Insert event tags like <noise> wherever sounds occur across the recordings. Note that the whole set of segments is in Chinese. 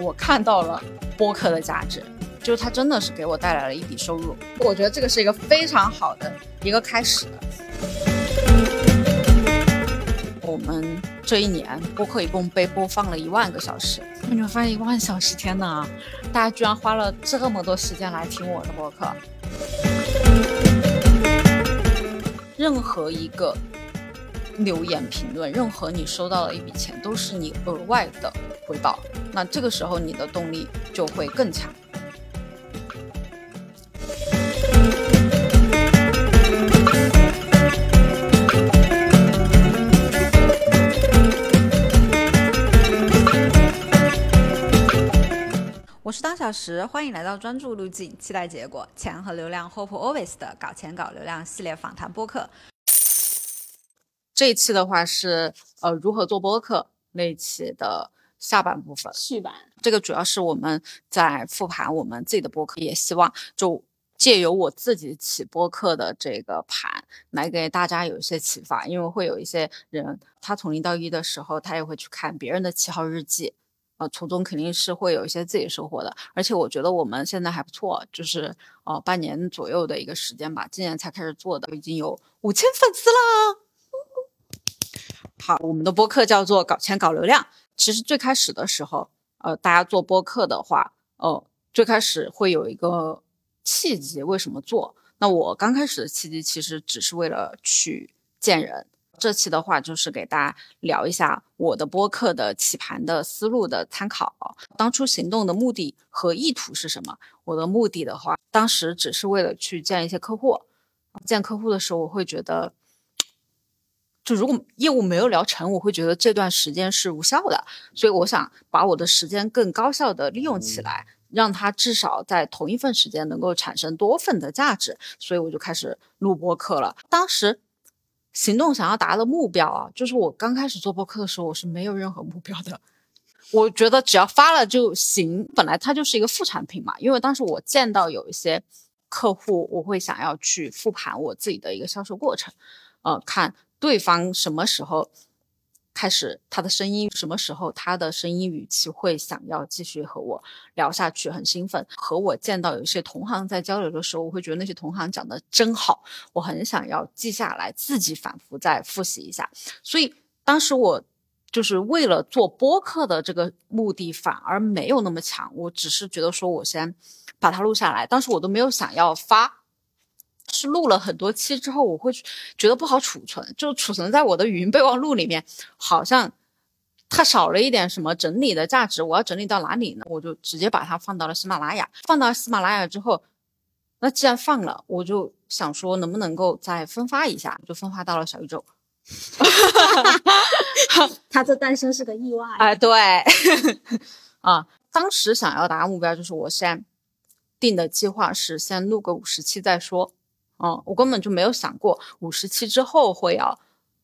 我看到了播客的价值，就是它真的是给我带来了一笔收入。我觉得这个是一个非常好的一个开始。我们这一年播客一共被播放了一万个小时，你会发现一万小时，天哪！大家居然花了这么多时间来听我的播客。任何一个留言评论，任何你收到的一笔钱，都是你额外的回报。那这个时候你的动力就会更强。我是当小时，欢迎来到专注路径，期待结果，钱和流量，Hope Always 的搞钱搞流量系列访谈播客。这一期的话是呃如何做播客那一期的下半部分续版。这个主要是我们在复盘我们自己的播客，也希望就借由我自己起播客的这个盘来给大家有一些启发，因为会有一些人他从零到一的时候，他也会去看别人的七号日记。呃，从中肯定是会有一些自己收获的，而且我觉得我们现在还不错，就是呃半年左右的一个时间吧，今年才开始做的，已经有五千粉丝啦。好，我们的播客叫做搞钱搞流量。其实最开始的时候，呃，大家做播客的话，呃，最开始会有一个契机，为什么做？那我刚开始的契机其实只是为了去见人。这期的话就是给大家聊一下我的播客的起盘的思路的参考，当初行动的目的和意图是什么？我的目的的话，当时只是为了去见一些客户，见客户的时候，我会觉得，就如果业务没有聊成，我会觉得这段时间是无效的，所以我想把我的时间更高效的利用起来，让它至少在同一份时间能够产生多份的价值，所以我就开始录播课了。当时。行动想要达的目标啊，就是我刚开始做播客的时候，我是没有任何目标的。我觉得只要发了就行，本来它就是一个副产品嘛。因为当时我见到有一些客户，我会想要去复盘我自己的一个销售过程，呃，看对方什么时候。开始他的声音什么时候？他的声音语气会想要继续和我聊下去，很兴奋。和我见到有一些同行在交流的时候，我会觉得那些同行讲的真好，我很想要记下来，自己反复再复习一下。所以当时我就是为了做播客的这个目的反而没有那么强，我只是觉得说我先把它录下来。当时我都没有想要发。是录了很多期之后，我会觉得不好储存，就储存在我的语音备忘录里面，好像它少了一点什么整理的价值。我要整理到哪里呢？我就直接把它放到了喜马拉雅。放到喜马拉雅之后，那既然放了，我就想说能不能够再分发一下，就分发到了小宇宙。他这诞生是个意外。哎，对，<laughs> 啊，当时想要达目标就是我先定的计划是先录个五十期再说。嗯，我根本就没有想过五十期之后会要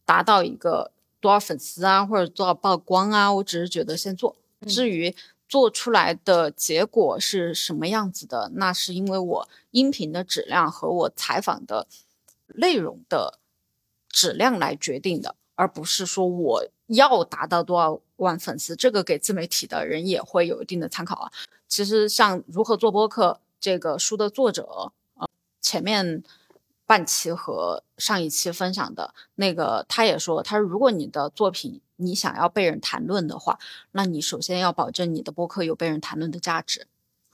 达到一个多少粉丝啊，或者多少曝光啊。我只是觉得先做，至于做出来的结果是什么样子的，那是因为我音频的质量和我采访的内容的质量来决定的，而不是说我要达到多少万粉丝。这个给自媒体的人也会有一定的参考啊。其实像如何做播客这个书的作者，呃，前面。半期和上一期分享的那个，他也说，他说如果你的作品你想要被人谈论的话，那你首先要保证你的播客有被人谈论的价值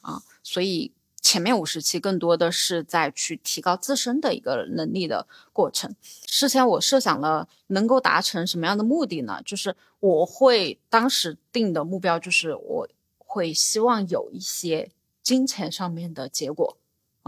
啊。所以前面五十期更多的是在去提高自身的一个能力的过程。事先我设想了能够达成什么样的目的呢？就是我会当时定的目标就是我会希望有一些金钱上面的结果。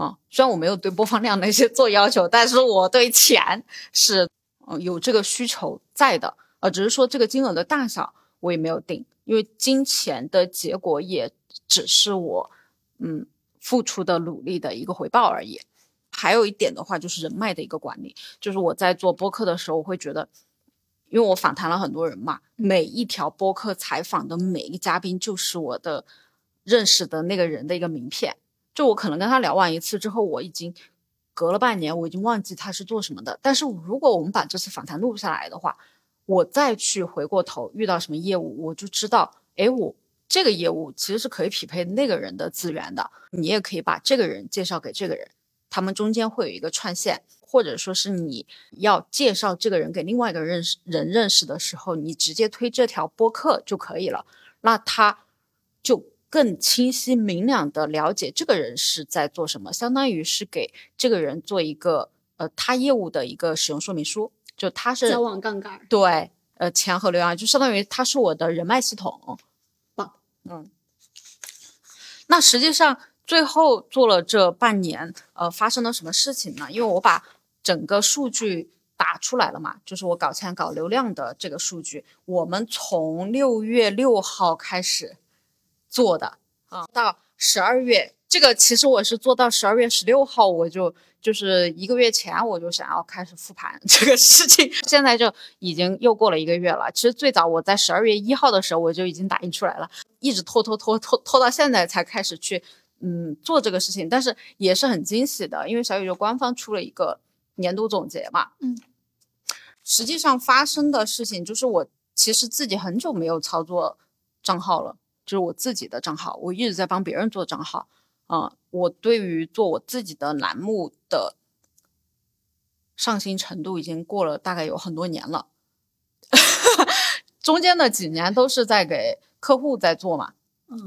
啊，虽然我没有对播放量那些做要求，但是我对钱是嗯有这个需求在的，呃，只是说这个金额的大小我也没有定，因为金钱的结果也只是我嗯付出的努力的一个回报而已。还有一点的话就是人脉的一个管理，就是我在做播客的时候，我会觉得，因为我访谈了很多人嘛，每一条播客采访的每一个嘉宾就是我的认识的那个人的一个名片。就我可能跟他聊完一次之后，我已经隔了半年，我已经忘记他是做什么的。但是如果我们把这次访谈录下来的话，我再去回过头遇到什么业务，我就知道，哎，我这个业务其实是可以匹配那个人的资源的，你也可以把这个人介绍给这个人，他们中间会有一个串线，或者说是你要介绍这个人给另外一个认识人认识的时候，你直接推这条播客就可以了，那他就更清晰明了的了解这个人是在做什么，相当于是给这个人做一个呃他业务的一个使用说明书，就他是交往杠杆。对，呃，钱和流量就相当于他是我的人脉系统。棒，嗯。那实际上最后做了这半年，呃，发生了什么事情呢？因为我把整个数据打出来了嘛，就是我搞钱搞流量的这个数据，我们从六月六号开始做的啊，到十二月，这个其实我是做到十二月十六号，我就。就是一个月前我就想要开始复盘 <laughs> 这个事情，现在就已经又过了一个月了。其实最早我在十二月一号的时候我就已经打印出来了，一直拖拖拖拖拖到现在才开始去嗯做这个事情，但是也是很惊喜的，因为小宇宙官方出了一个年度总结嘛。嗯，实际上发生的事情就是我其实自己很久没有操作账号了，就是我自己的账号，我一直在帮别人做账号。啊，我对于做我自己的栏目的上心程度已经过了大概有很多年了，<laughs> 中间的几年都是在给客户在做嘛，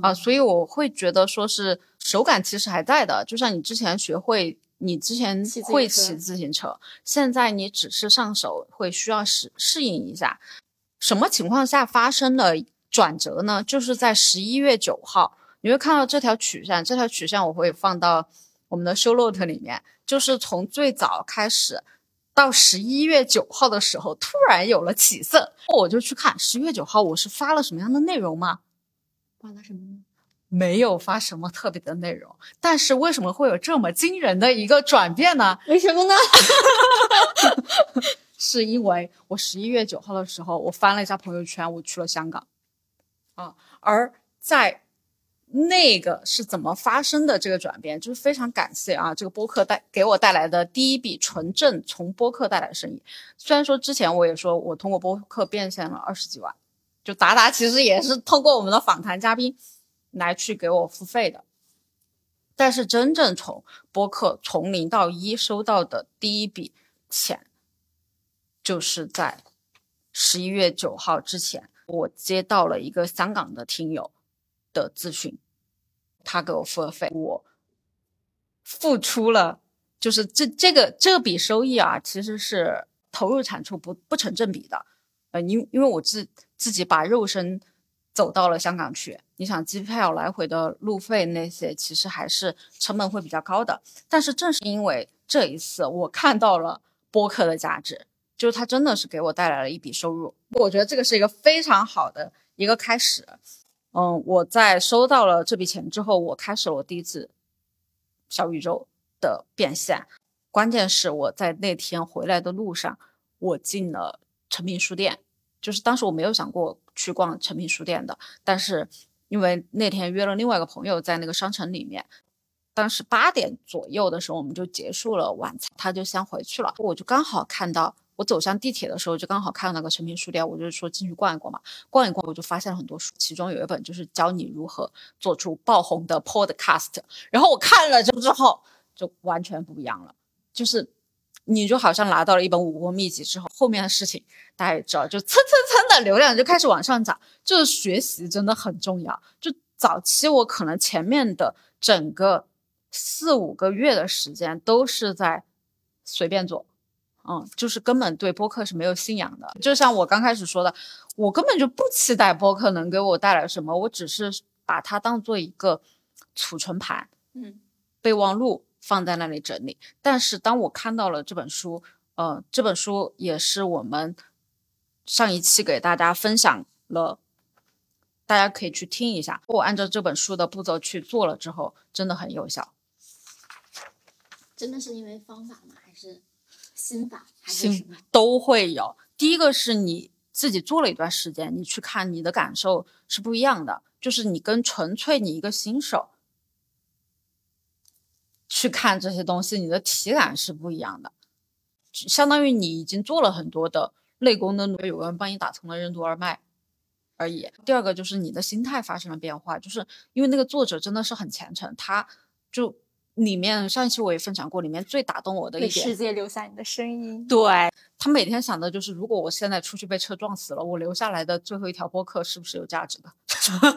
啊，所以我会觉得说是手感其实还在的，就像你之前学会，你之前会骑自行车，现在你只是上手会需要适适应一下。什么情况下发生了转折呢？就是在十一月九号。你会看到这条曲线，这条曲线我会放到我们的 show note 里面，就是从最早开始到十一月九号的时候，突然有了起色，我就去看十一月九号我是发了什么样的内容吗？发了什么呢？没有发什么特别的内容，但是为什么会有这么惊人的一个转变呢？为什么呢？<laughs> 是因为我十一月九号的时候，我翻了一下朋友圈，我去了香港，啊，而在。那个是怎么发生的？这个转变就是非常感谢啊！这个播客带给我带来的第一笔纯正从播客带来的生意。虽然说之前我也说我通过播客变现了二十几万，就达达其实也是通过我们的访谈嘉宾来去给我付费的。但是真正从播客从零到一收到的第一笔钱，就是在十一月九号之前，我接到了一个香港的听友的咨询。他给我付了费，我付出了，就是这这个这笔收益啊，其实是投入产出不不成正比的。呃，因因为我自自己把肉身走到了香港去，你想机票来回的路费那些，其实还是成本会比较高的。但是正是因为这一次，我看到了播客的价值，就是它真的是给我带来了一笔收入。我觉得这个是一个非常好的一个开始。嗯，我在收到了这笔钱之后，我开始了我第一次小宇宙的变现。关键是我在那天回来的路上，我进了诚品书店。就是当时我没有想过去逛诚品书店的，但是因为那天约了另外一个朋友在那个商城里面，当时八点左右的时候我们就结束了晚餐，他就先回去了，我就刚好看到。我走向地铁的时候，就刚好看到那个诚品书店，我就说进去逛一逛嘛。逛一逛，我就发现了很多书，其中有一本就是教你如何做出爆红的 podcast。然后我看了之后，就完全不一样了。就是你就好像拿到了一本武功秘籍之后，后面的事情大家也知道，就蹭蹭蹭的流量就开始往上涨。就是学习真的很重要。就早期我可能前面的整个四五个月的时间都是在随便做。嗯，就是根本对播客是没有信仰的，就像我刚开始说的，我根本就不期待播客能给我带来什么，我只是把它当做一个储存盘，嗯，备忘录放在那里整理。但是当我看到了这本书，呃，这本书也是我们上一期给大家分享了，大家可以去听一下。我按照这本书的步骤去做了之后，真的很有效。真的是因为方法吗？还是？心法还是什么都会有。第一个是你自己做了一段时间，你去看你的感受是不一样的。就是你跟纯粹你一个新手去看这些东西，你的体感是不一样的。相当于你已经做了很多的内功的，有个人帮你打通了任督二脉，而已。第二个就是你的心态发生了变化，就是因为那个作者真的是很虔诚，他就里面上一期我也分享过，里面最打动我的一点，为世界留下你的声音。对他每天想的就是，如果我现在出去被车撞死了，我留下来的最后一条播客是不是有价值的？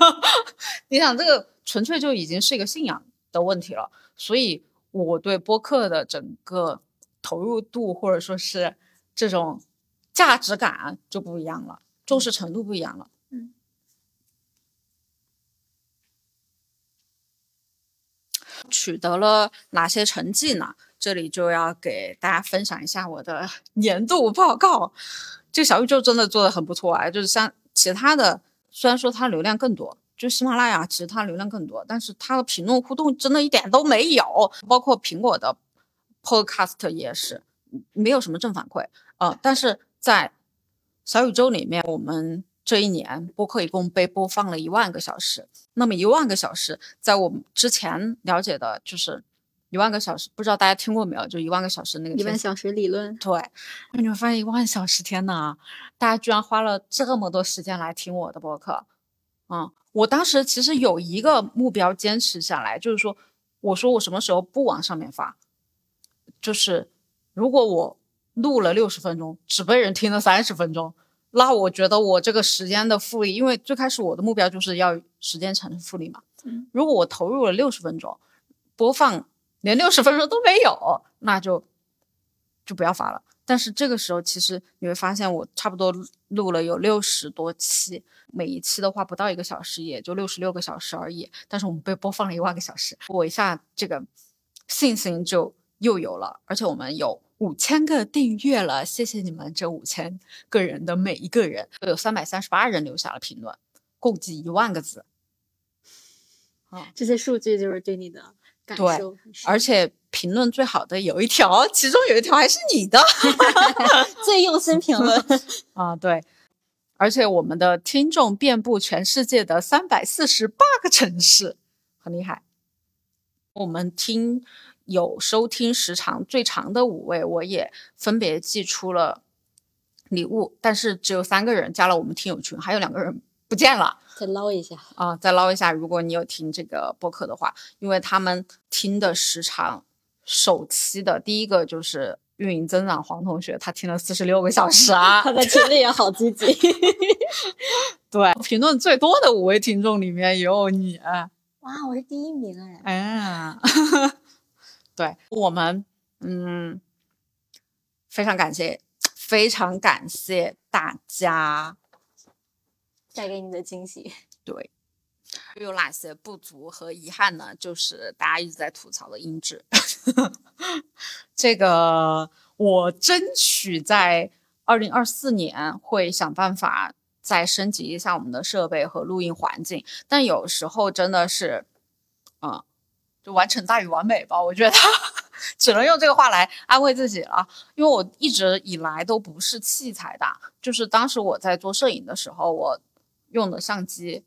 <laughs> 你想，这个纯粹就已经是一个信仰的问题了。所以我对播客的整个投入度，或者说是这种价值感就不一样了，重视程度不一样了。取得了哪些成绩呢？这里就要给大家分享一下我的 <laughs> 年度报告。这个小宇宙真的做的很不错啊，就是像其他的，虽然说它流量更多，就喜马拉雅其实它流量更多，但是它的评论互动真的一点都没有，包括苹果的 Podcast 也是没有什么正反馈。呃，但是在小宇宙里面，我们这一年播客一共被播放了一万个小时。那么一万个小时，在我们之前了解的就是一万个小时，不知道大家听过没有？就一万个小时那个天一万小时理论，对，你会发现一万小时，天呐，大家居然花了这么多时间来听我的播客，嗯，我当时其实有一个目标坚持下来，就是说，我说我什么时候不往上面发，就是如果我录了六十分钟，只被人听了三十分钟，那我觉得我这个时间的复利，因为最开始我的目标就是要时间产生复利嘛，嗯，如果我投入了六十分钟，播放连六十分钟都没有，那就就不要发了。但是这个时候，其实你会发现，我差不多录了有六十多期，每一期的话不到一个小时，也就六十六个小时而已。但是我们被播放了一万个小时，我一下这个信心就又有了，而且我们有五千个订阅了，谢谢你们这五千个人的每一个人，有三百三十八人留下了评论，共计一万个字。这些数据就是对你的感受对，而且评论最好的有一条，其中有一条还是你的。<laughs> 最用心评论。<laughs> 啊，对，而且我们的听众遍布全世界的三百四十八个城市，很厉害。我们听有收听时长最长的五位，我也分别寄出了礼物，但是只有三个人加了我们听友群，还有两个人不见了。再捞一下，啊，再捞一下，如果你有听这个播客的话，因为他们听的时长，首期的第一个就是运营增长黄同学，他听了四十六个小时啊。<laughs> 他在群里也好积极。<laughs> <laughs> 对，评论最多的五位听众里面也有你，哇，我是第一名哎！哎，对我们，嗯，非常感谢，非常感谢大家。带给你的惊喜，<laughs> 对，有哪些不足和遗憾呢？就是大家一直在吐槽的音质，<laughs> 这个我争取在二零二四年会想办法再升级一下我们的设备和录音环境，但有时候真的是，嗯，就完成大于完美吧，我觉得 <laughs> 只能用这个话来安慰自己了，因为我一直以来都不是器材党，就是当时我在做摄影的时候，我用的相机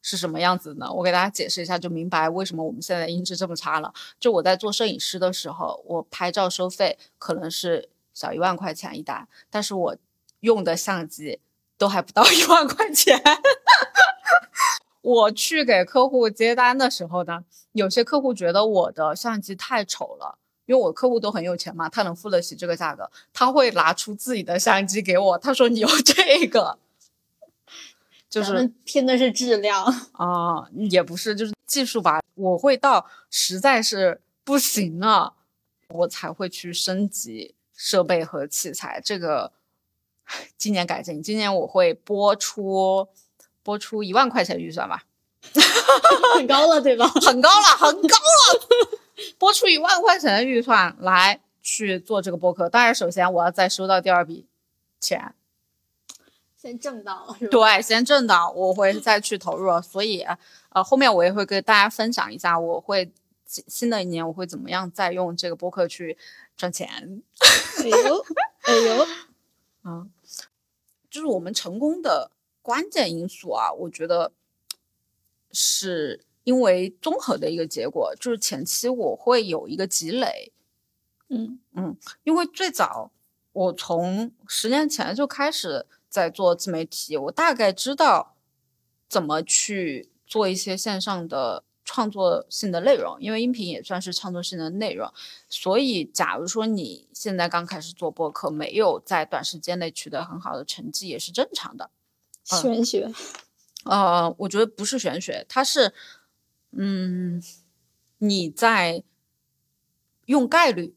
是什么样子呢？我给大家解释一下，就明白为什么我们现在音质这么差了。就我在做摄影师的时候，我拍照收费可能是小一万块钱一单，但是我用的相机都还不到一万块钱。我去给客户接单的时候呢，有些客户觉得我的相机太丑了。因为我客户都很有钱嘛，他能付得起这个价格，他会拿出自己的相机给我。他说：“你用 <laughs> 这个。”就是拼的是质量。啊、也不是，就是技术吧。我会到实在是不行了，我才会去升级设备和器材。这个 <laughs> 今年改进，今年我会播出拨出一万块钱预算吧，<laughs> 很高了，对吧？很高了，很高了，拨出一万块钱的预算来去做这个播客。当然，首先我要再收到第二笔钱，先挣到，是吧？对，先挣到，我会再去投入。所以，呃，后面我也会跟大家分享一下，我会新新的一年我会怎么样再用这个播客去赚钱。哎呦，哎呦，啊，<laughs> 就是我们成功的关键因素啊，我觉得是因为综合的一个结果，就是前期我会有一个积累，嗯嗯因为最早我从十年前就开始在做自媒体，我大概知道怎么去做一些线上的创作性的内容，因为音频也算是创作性的内容。所以，假如说你现在刚开始做播客，没有在短时间内取得很好的成绩，也是正常的。玄学，呃，我觉得不是玄学，它是，嗯，你在用概率，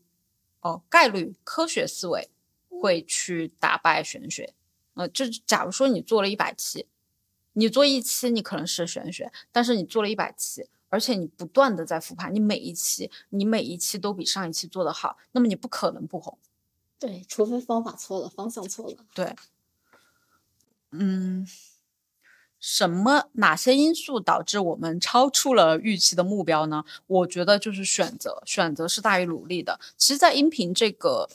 哦，概率科学思维会去打败玄学。呃，就假如说你做了一百期，你做一期你可能是玄学，但是你做了一百期，而且你不断的在复盘，你每一期你每一期都比上一期做得好，那么你不可能不红。对，除非方法错了，方向错了。对。嗯，什么哪些因素导致我们超出了预期的目标呢？我觉得就是选择，选择是大于努力的。其实，在音频这个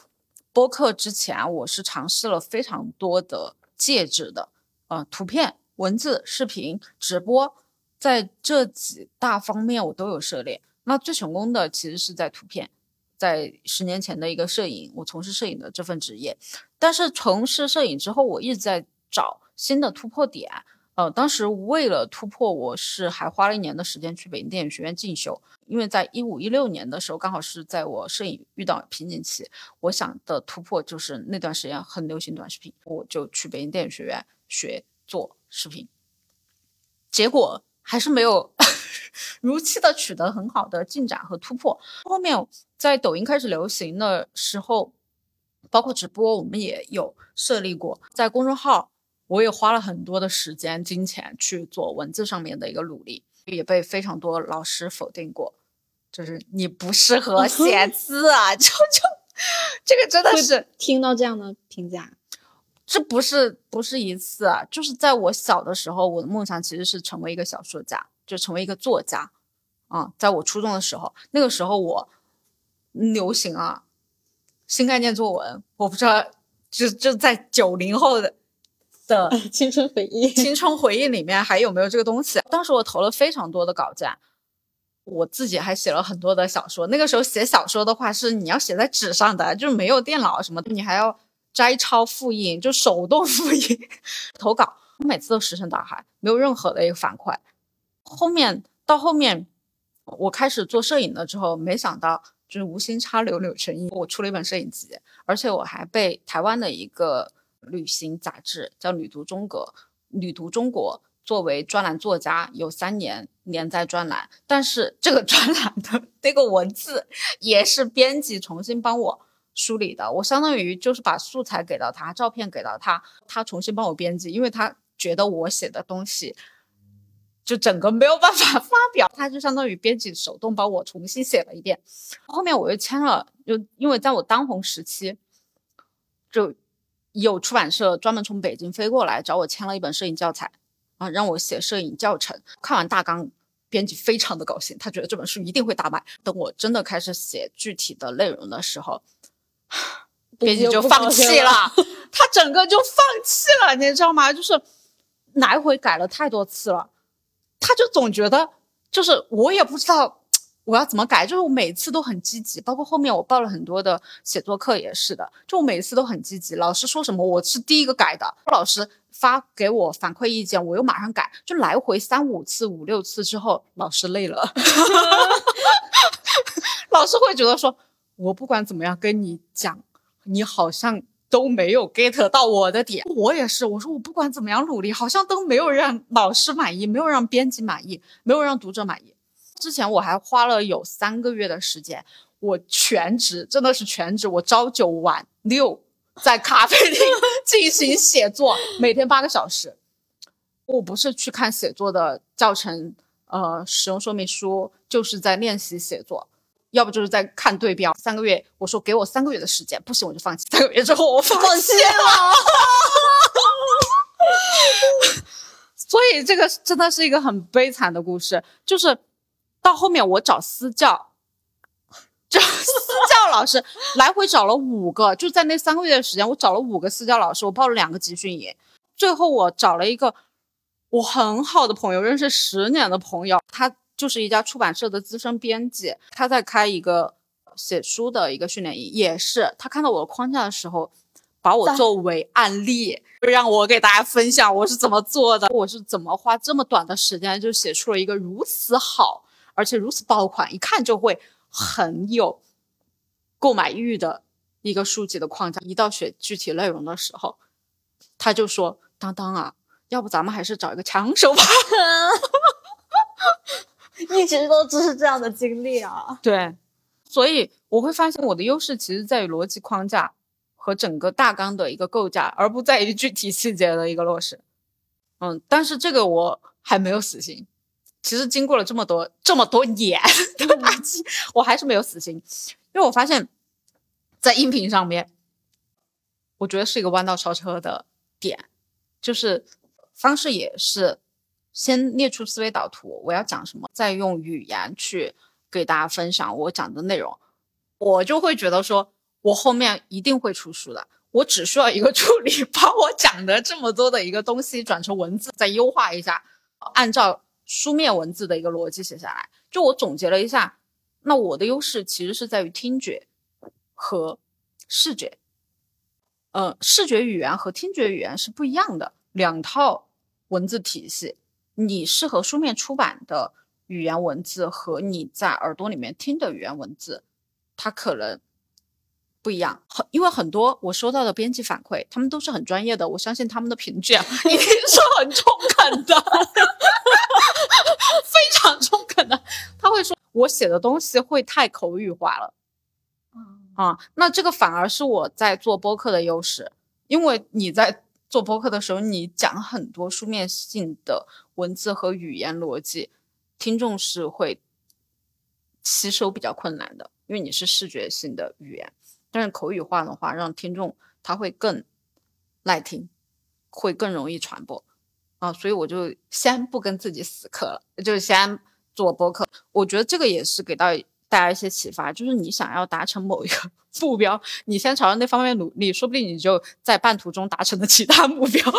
播客之前，我是尝试了非常多的介质的，呃，图片、文字、视频、直播，在这几大方面我都有涉猎。那最成功的其实是在图片，在十年前的一个摄影，我从事摄影的这份职业。但是从事摄影之后，我一直在找。新的突破点，呃，当时为了突破，我是还花了一年的时间去北京电影学院进修，因为在一五一六年的时候，刚好是在我摄影遇到瓶颈期，我想的突破就是那段时间很流行短视频，我就去北京电影学院学做视频，结果还是没有 <laughs> 如期的取得很好的进展和突破。后面在抖音开始流行的时候，包括直播，我们也有设立过，在公众号。我也花了很多的时间、金钱去做文字上面的一个努力，也被非常多老师否定过，就是你不适合写 <laughs> 字啊，就就这个真的是。听到这样的评价，这不是不是一次啊，就是在我小的时候，我的梦想其实是成为一个小说家，就成为一个作家。啊，在我初中的时候，那个时候我流行啊新概念作文，我不知道，就就在九零后的。的 <laughs> 青春回忆，青春回忆里面还有没有这个东西？当时我投了非常多的稿件，我自己还写了很多的小说。那个时候写小说的话，是你要写在纸上的，就是没有电脑什么的，你还要摘抄复印，就手动 <laughs> 复印投稿。我每次都石沉大海，没有任何的一个反馈。后面到后面，我开始做摄影了之后，没想到就是无心插柳柳成荫，我出了一本摄影集，而且我还被台湾的一个。旅行杂志叫《旅途中国》，《旅途中国》作为专栏作家，有三年连载专栏，但是这个专栏的那个文字也是编辑重新帮我梳理的，我相当于就是把素材给到他，照片给到他，他重新帮我编辑，因为他觉得我写的东西就整个没有办法 <laughs> 发表，他就相当于编辑手动帮我重新写了一遍。后面我又签了，就因为在我当红时期，就。有出版社专门从北京飞过来找我签了一本摄影教材，啊，让我写摄影教程。看完大纲，编辑非常的高兴，他觉得这本书一定会大卖。等我真的开始写具体的内容的时候，编辑就放弃了，<laughs> 他整个就放弃了，你知道吗？就是来回改了太多次了，他就总觉得就是我也不知道。我要怎么改？就是我每次都很积极，包括后面我报了很多的写作课也是的，就我每次都很积极。老师说什么，我是第一个改的。老师发给我反馈意见，我又马上改，就来回三五次、五六次之后，老师累了，<laughs> 老师会觉得说，我不管怎么样跟你讲，你好像都没有 get 到我的点。我也是，我说我不管怎么样努力，好像都没有让老师满意，没有让编辑满意，没有让读者满意。之前我还花了有三个月的时间，我全职真的是全职，我朝九晚六在咖啡厅 <laughs> 进行写作，每天八个小时。我不是去看写作的教程，呃，使用说明书，就是在练习写作，要不就是在看对标。三个月，我说给我三个月的时间，不行我就放弃。三个月之后我放弃了，<laughs> 所以这个真的是一个很悲惨的故事，就是。到后面我找私教，找私教老师，来回找了五个，就在那三个月的时间，我找了五个私教老师，我报了两个集训营，最后我找了一个我很好的朋友，认识十年的朋友，他就是一家出版社的资深编辑，他在开一个写书的一个训练营，也是他看到我的框架的时候，把我作为案例，让我给大家分享我是怎么做的，我是怎么花这么短的时间就写出了一个如此好，而且如此爆款，一看就会很有购买欲的一个书籍的框架。一到写具体内容的时候，他就说：“当当啊，要不咱们还是找一个枪手吧。<laughs> ”一直都只是这样的经历啊。对，所以我会发现我的优势其实在于逻辑框架和整个大纲的一个构架，而不在于具体细节的一个落实。嗯，但是这个我还没有死心。其实经过了这么多这么多年的打击，我还是没有死心，因为我发现，在音频上面，我觉得是一个弯道超车的点，就是方式也是。先列出思维导图，我要讲什么，再用语言去给大家分享我讲的内容，我就会觉得说，我后面一定会出书的。我只需要一个助理，<laughs> 把我讲的这么多的一个东西转成文字，再优化一下，按照书面文字的一个逻辑写下来。就我总结了一下，那我的优势其实是在于听觉和视觉，呃，视觉语言和听觉语言是不一样的两套文字体系。你适合书面出版的语言文字和你在耳朵里面听的语言文字，它可能不一样。很因为很多我收到的编辑反馈，他们都是很专业的，我相信他们的评卷一定是很中肯的，<laughs> 非常中肯的。他会说我写的东西会太口语化了，啊，那这个反而是我在做播客的优势，因为你在。做播客的时候，你讲很多书面性的文字和语言逻辑，听众是会吸收比较困难的，因为你是视觉性的语言。但是口语化的话，让听众他会更耐听，会更容易传播啊。所以我就先不跟自己死磕了，就先做播客。我觉得这个也是给到。大家一些启发，就是你想要达成某一个 <laughs> 目标，你先朝着那方面努力，说不定你就在半途中达成了其他目标。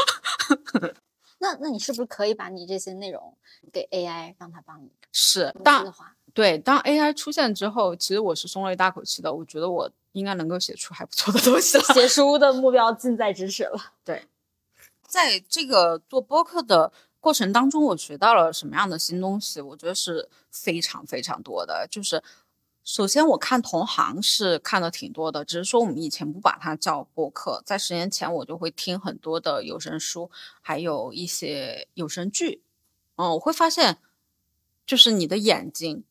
<laughs> 那那你是不是可以把你这些内容给 AI 让它帮你？是，当对当 AI 出现之后，其实我是松了一大口气的。我觉得我应该能够写出还不错的东西了。写书的目标近在咫尺了。对，在这个做播客的。过程当中，我学到了什么样的新东西？我觉得是非常非常多的。就是首先，我看同行是看的挺多的，只是说我们以前不把它叫播客。在十年前，我就会听很多的有声书，还有一些有声剧。嗯，我会发现，就是你的眼睛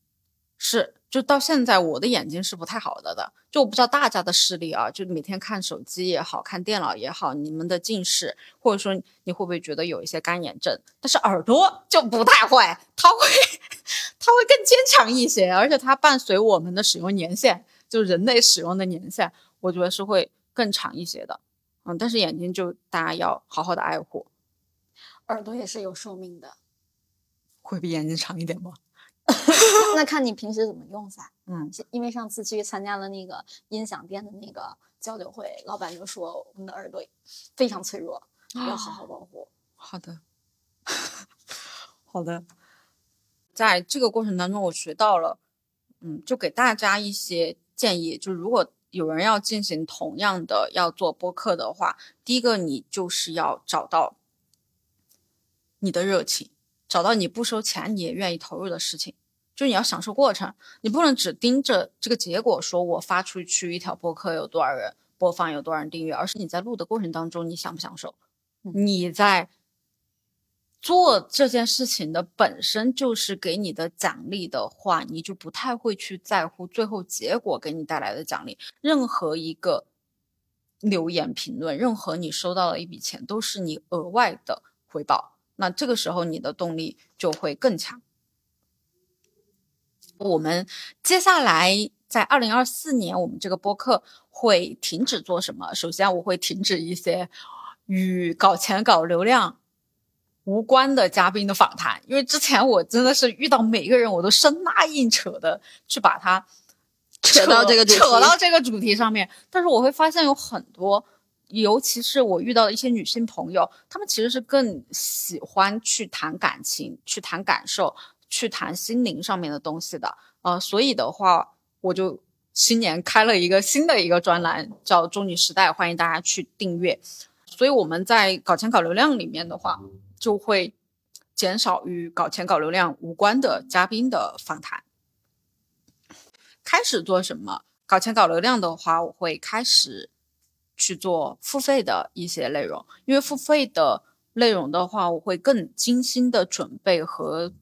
是。就到现在，我的眼睛是不太好的的。就我不知道大家的视力啊，就每天看手机也好看电脑也好，你们的近视，或者说你会不会觉得有一些干眼症？但是耳朵就不太会，它会，它会更坚强一些，而且它伴随我们的使用年限，就人类使用的年限，我觉得是会更长一些的。嗯，但是眼睛就大家要好好的爱护。耳朵也是有寿命的，会比眼睛长一点吗？<laughs> 那看你平时怎么用噻。嗯，因为上次去参加了那个音响店的那个交流会，老板就说我们的耳朵非常脆弱，要好好保护。好的，<laughs> 好的。在这个过程当中，我学到了，嗯，就给大家一些建议，就如果有人要进行同样的要做播客的话，第一个你就是要找到你的热情。找到你不收钱你也愿意投入的事情，就你要享受过程，你不能只盯着这个结果，说我发出去一条播客有多少人播放，有多少人订阅，而是你在录的过程当中，你享不享受？你在做这件事情的本身就是给你的奖励的话，你就不太会去在乎最后结果给你带来的奖励。任何一个留言评论，任何你收到的一笔钱，都是你额外的回报。那这个时候你的动力就会更强。我们接下来在二零二四年，我们这个播客会停止做什么？首先，我会停止一些与搞钱、搞流量无关的嘉宾的访谈，因为之前我真的是遇到每一个人，我都生拉硬扯的去把他扯到这个扯到这个主题上面，但是我会发现有很多。尤其是我遇到的一些女性朋友，她们其实是更喜欢去谈感情、去谈感受、去谈心灵上面的东西的。呃，所以的话，我就新年开了一个新的一个专栏，叫“中女时代”，欢迎大家去订阅。所以我们在搞钱搞流量里面的话，就会减少与搞钱搞流量无关的嘉宾的访谈。开始做什么？搞钱搞流量的话，我会开始去做付费的一些内容，因为付费的内容的话，我会更精心的准备和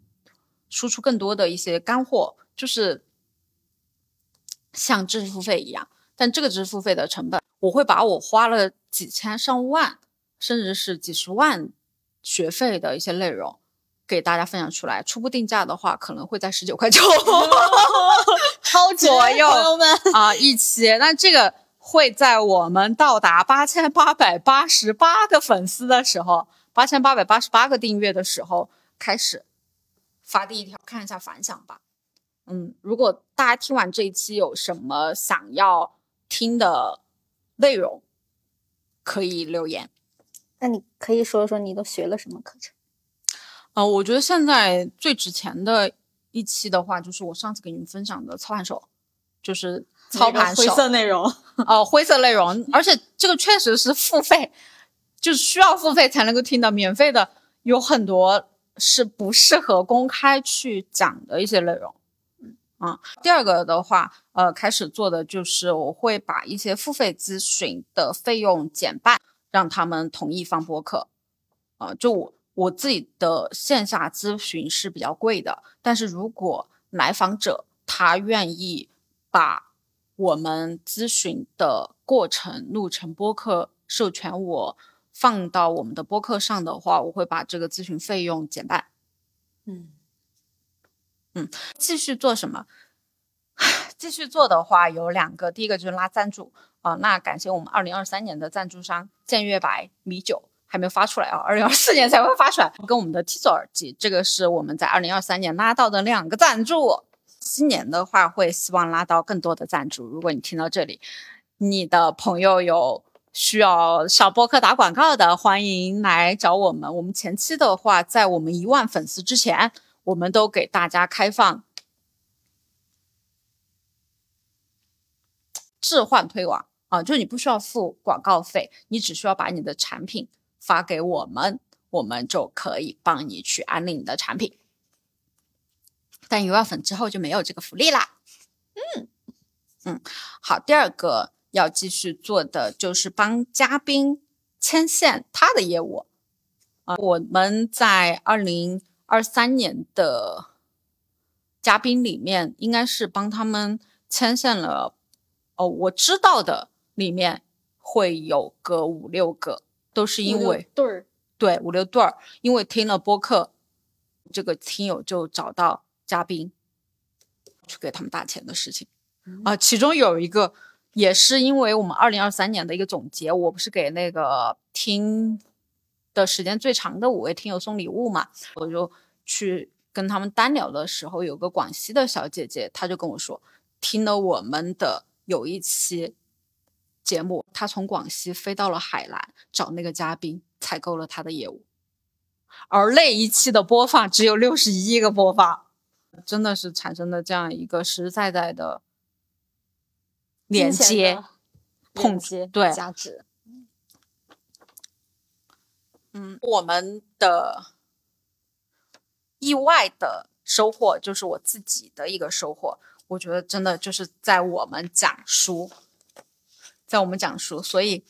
输出更多的一些干货，就是像知识付费一样。但这个知识付费的成本，我会把我花了几千上万，甚至是几十万学费的一些内容。给大家分享出来，初步定价的话，可能会在十九块九 <laughs> 超左右，朋友们啊一期。那这个会在我们到达八千八百八十八个粉丝的时候，八千八百八十八个订阅的时候开始发第一条，看一下反响吧。嗯，如果大家听完这一期有什么想要听的内容，可以留言。那你可以说说你都学了什么课程？呃，我觉得现在最值钱的一期的话，就是我上次给你们分享的操盘手，就是操盘手灰色内容。哦，灰色内容，而且这个确实是付费，就是需要付费才能够听的，免费的有很多是不适合公开去讲的一些内容。啊，第二个的话，呃，开始做的就是我会把一些付费咨询的费用减半，让他们同意放播客。啊，就我。我自己的线下咨询是比较贵的，但是如果来访者他愿意把我们咨询的过程录成播客，授权我放到我们的播客上的话，我会把这个咨询费用减半。嗯嗯，继续做什么？继续做的话有两个，第一个就是拉赞助啊，那感谢我们二零二三年的赞助商建月白米酒。还没有发出来啊，二零二四年才会发出来。跟我们的 T 座耳机，这个是我们在二零二三年拉到的两个赞助。新年的话，会希望拉到更多的赞助。如果你听到这里，你的朋友有需要小播客打广告的，欢迎来找我们。我们前期的话，在我们一万粉丝之前，我们都给大家开放置换推广啊，就是你不需要付广告费，你只需要把你的产品。发给我们，我们就可以帮你去安利你的产品。但一万粉之后就没有这个福利啦。嗯嗯，好，第二个要继续做的就是帮嘉宾牵线他的业务啊。我们在二零二三年的嘉宾里面，应该是帮他们牵线了。哦，我知道的里面会有个五六个。都是因为对儿，对五六对儿，因为听了播客，这个听友就找到嘉宾，去给他们打钱的事情啊。其中有一个也是因为我们二零二三年的一个总结，我不是给那个听的时间最长的五位听友送礼物嘛，我就去跟他们单聊的时候，有个广西的小姐姐，她就跟我说，听了我们的有一期。节目，他从广西飞到了海南找那个嘉宾，采购了他的业务，而那一期的播放只有六十一个播放，真的是产生了这样一个实实在在的连接、碰接、对价值。嗯，我们的意外的收获就是我自己的一个收获，我觉得真的就是在我们讲书。在我们讲书，所以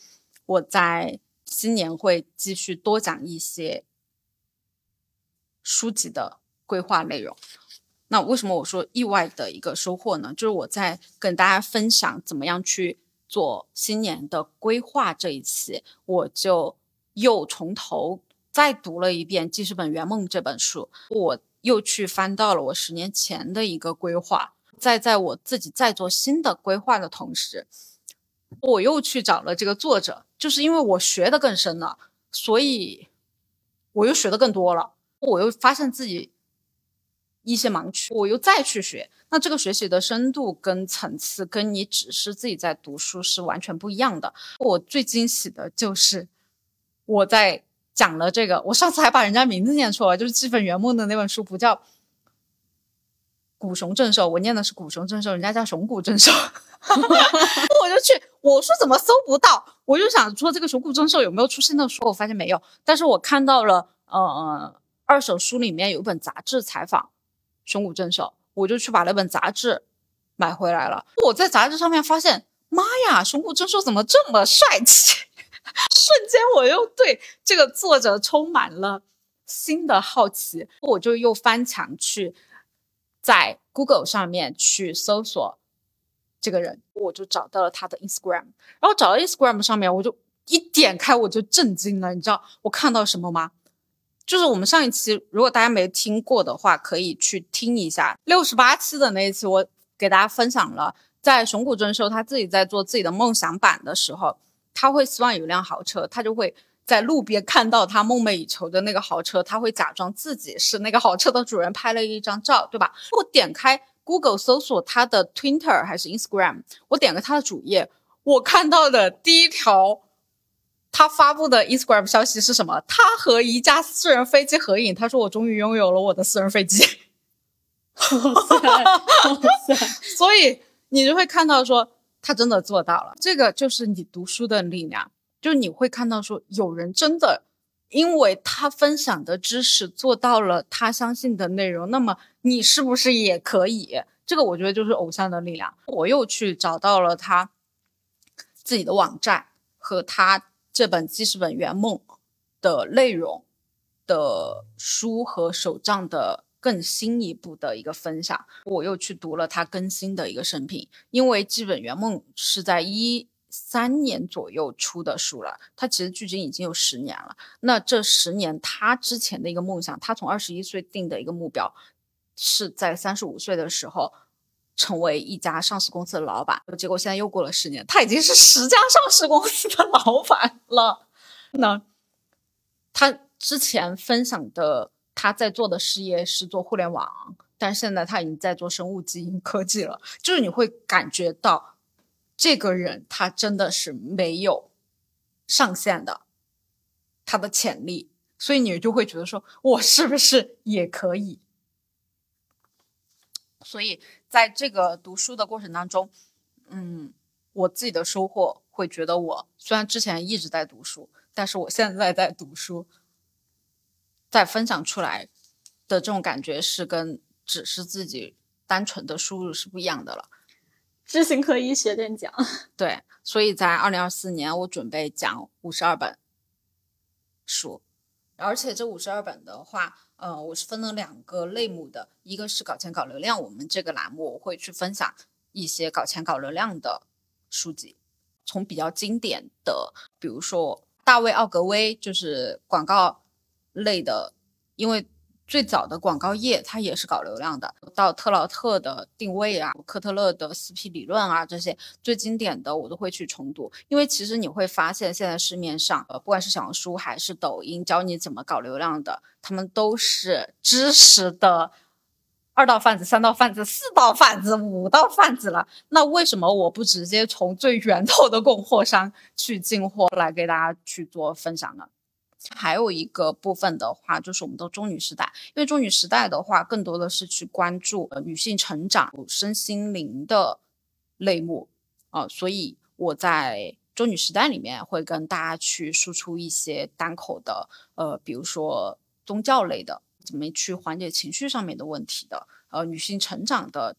我在今年会继续多讲一些书籍的规划内容。那为什么我说意外的一个收获呢？就是我在跟大家分享怎么样去做新年的规划这一期，我就又从头再读了一遍《记事本圆梦》这本书，我又去翻到了我十年前的一个规划，在在我自己在做新的规划的同时。我又去找了这个作者，就是因为我学的更深了，所以我又学的更多了。我又发现自己一些盲区，我又再去学。那这个学习的深度跟层次，跟你只是自己在读书是完全不一样的。我最惊喜的就是我在讲了这个，我上次还把人家名字念错了，就是《基本圆梦》的那本书不叫《古熊正寿，我念的是古熊正寿，人家叫熊谷正寿，<laughs> 我就去，我说怎么搜不到？我就想说这个熊谷正寿有没有出现的书，我发现没有，但是我看到了，呃，二手书里面有一本杂志采访熊谷正寿，我就去把那本杂志买回来了。我在杂志上面发现，妈呀，熊谷正寿怎么这么帅气？<laughs> 瞬间我又对这个作者充满了新的好奇，我就又翻墙去在 Google 上面去搜索这个人，我就找到了他的 Instagram，然后找到 Instagram 上面，我就一点开我就震惊了，你知道我看到什么吗？就是我们上一期如果大家没听过的话，可以去听一下六十八期的那一期，我给大家分享了在熊谷真寿他自己在做自己的梦想版的时候。他会希望有辆豪车，他就会在路边看到他梦寐以求的那个豪车，他会假装自己是那个豪车的主人，拍了一张照，对吧？我点开 Google 搜索他的 Twitter 还是 Instagram，我点开他的主页，我看到的第一条他发布的 Instagram 消息是什么？他和一架私人飞机合影，他说我终于拥有了我的私人飞机。<laughs> 所以你就会看到说。他真的做到了，这个就是你读书的力量，就你会看到说有人真的因为他分享的知识做到了他相信的内容，那么你是不是也可以？这个我觉得就是偶像的力量。我又去找到了他自己的网站和他这本记事本圆梦的内容的书和手账的。更新一步的一个分享，我又去读了他更新的一个生平，因为基本圆梦是在一三年左右出的书了，他其实距今已经有十年了。那这十年他之前的一个梦想，他从二十一岁定的一个目标，是在三十五岁的时候成为一家上市公司的老板，结果现在又过了十年，他已经是十家上市公司的老板了。那他之前分享的。他在做的事业是做互联网，但现在他已经在做生物基因科技了。就是你会感觉到，这个人他真的是没有上限的，他的潜力，所以你就会觉得说，我是不是也可以？所以在这个读书的过程当中，嗯，我自己的收获会觉得，我虽然之前一直在读书，但是我现在在读书。在分享出来的这种感觉是跟只是自己单纯的输入是不一样的了。知行合一，学点讲。<laughs> 对，所以在二零二四年，我准备讲五十二本书，而且这五十二本的话，呃，我是分了两个类目的，一个是搞钱搞流量，我们这个栏目我会去分享一些搞钱搞流量的书籍，从比较经典的，比如说大卫奥格威，就是广告。类的，因为最早的广告业它也是搞流量的，到特劳特的定位啊，科特勒的四 P 理论啊，这些最经典的我都会去重读，因为其实你会发现现在市面上，呃，不管是小红书还是抖音，教你怎么搞流量的，他们都是知识的二道贩子、三道贩子、四道贩子、五道贩子了。那为什么我不直接从最源头的供货商去进货来给大家去做分享呢？还有一个部分的话，就是我们的中女时代，因为中女时代的话，更多的是去关注女性成长、身心灵的类目。啊，所以我在中女时代里面会跟大家去输出一些单口的，呃，比如说宗教类的，怎么去缓解情绪上面的问题的，呃，女性成长的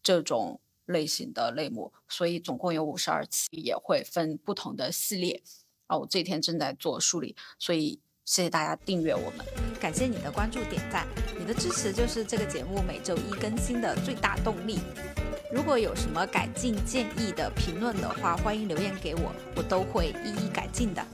这种类型的类目，所以总共有五十二期，也会分不同的系列。哦，我这天正在做梳理，所以谢谢大家订阅我们，感谢你的关注点赞，你的支持就是这个节目每周一更新的最大动力。如果有什么改进建议的评论的话，欢迎留言给我，我都会一一改进的。